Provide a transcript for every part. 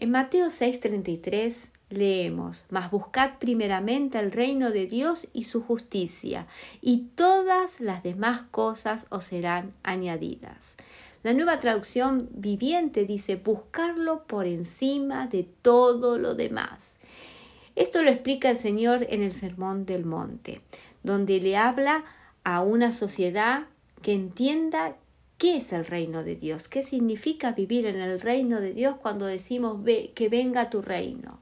En Mateo 6:33 leemos, mas buscad primeramente el reino de Dios y su justicia, y todas las demás cosas os serán añadidas. La nueva traducción viviente dice buscarlo por encima de todo lo demás. Esto lo explica el Señor en el Sermón del Monte, donde le habla a una sociedad que entienda qué es el reino de Dios, qué significa vivir en el reino de Dios cuando decimos que venga tu reino.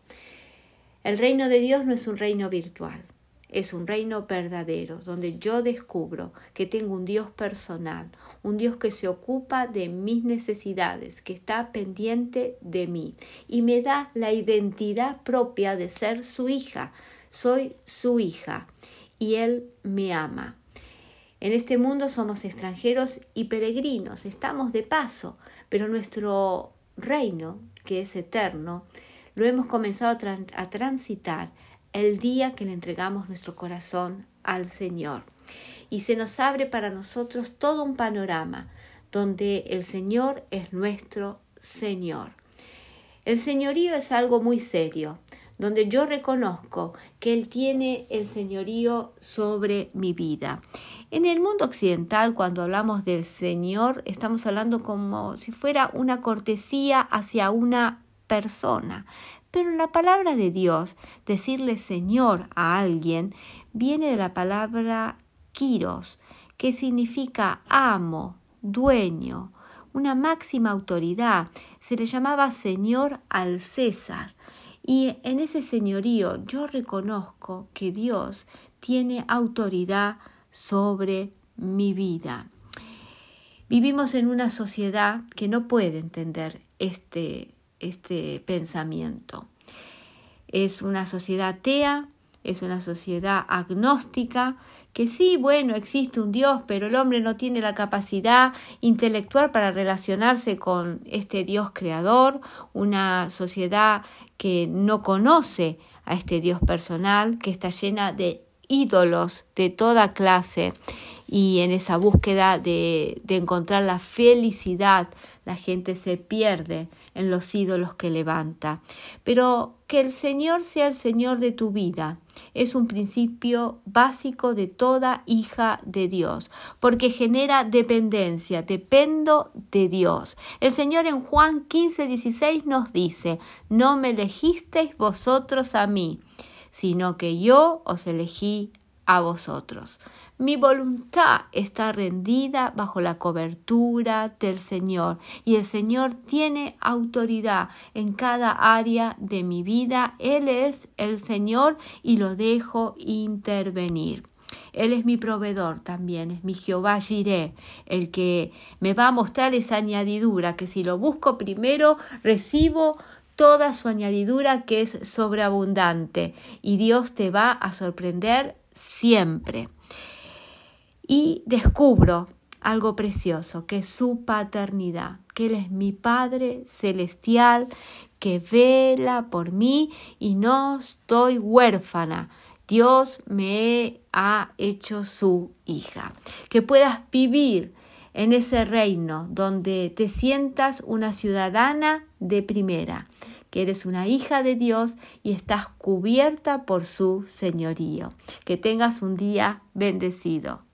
El reino de Dios no es un reino virtual, es un reino verdadero, donde yo descubro que tengo un Dios personal, un Dios que se ocupa de mis necesidades, que está pendiente de mí y me da la identidad propia de ser su hija. Soy su hija y Él me ama. En este mundo somos extranjeros y peregrinos, estamos de paso, pero nuestro reino, que es eterno, lo hemos comenzado a, transitar el día que le entregamos nuestro corazón al Señor. Y se nos abre para nosotros todo un panorama donde el Señor es nuestro Señor. El señorío es algo muy serio, donde yo reconozco que Él tiene el señorío sobre mi vida. En el mundo occidental, cuando hablamos del Señor, estamos hablando como si fuera una cortesía hacia una persona. Pero en la palabra de Dios, decirle Señor a alguien viene de la palabra kiros, que significa amo, dueño, una máxima autoridad. Se le llamaba Señor al César. Y en ese señorío yo reconozco que Dios tiene autoridad sobre mi vida. Vivimos en una sociedad que no puede entender este este pensamiento. Es una sociedad atea, es una sociedad agnóstica, que sí, bueno, existe un Dios, pero el hombre no tiene la capacidad intelectual para relacionarse con este Dios creador, una sociedad que no conoce a este Dios personal, que está llena de ídolos de toda clase y en esa búsqueda de, encontrar la felicidad, la gente se pierde en los ídolos que levanta. Pero que el Señor sea el Señor de tu vida es un principio básico de toda hija de Dios, porque genera dependencia, dependo de Dios. El Señor en Juan 15, 16 nos dice, no me elegisteis vosotros a mí, sino que yo os elegí a vosotros. Mi voluntad está rendida bajo la cobertura del Señor y el Señor tiene autoridad en cada área de mi vida. Él es el Señor y lo dejo intervenir. Él es mi proveedor también, es mi Jehová Jireh, el que me va a mostrar esa añadidura, que si lo busco primero, recibo toda su añadidura que es sobreabundante y Dios te va a sorprender siempre y descubro algo precioso, que es su paternidad, que Él es mi Padre celestial, que vela por mí y no estoy huérfana. Dios me ha hecho su hija. Que puedas vivir en ese reino donde te sientas una ciudadana de primera, que eres una hija de Dios y estás cubierta por su señorío. Que tengas un día bendecido.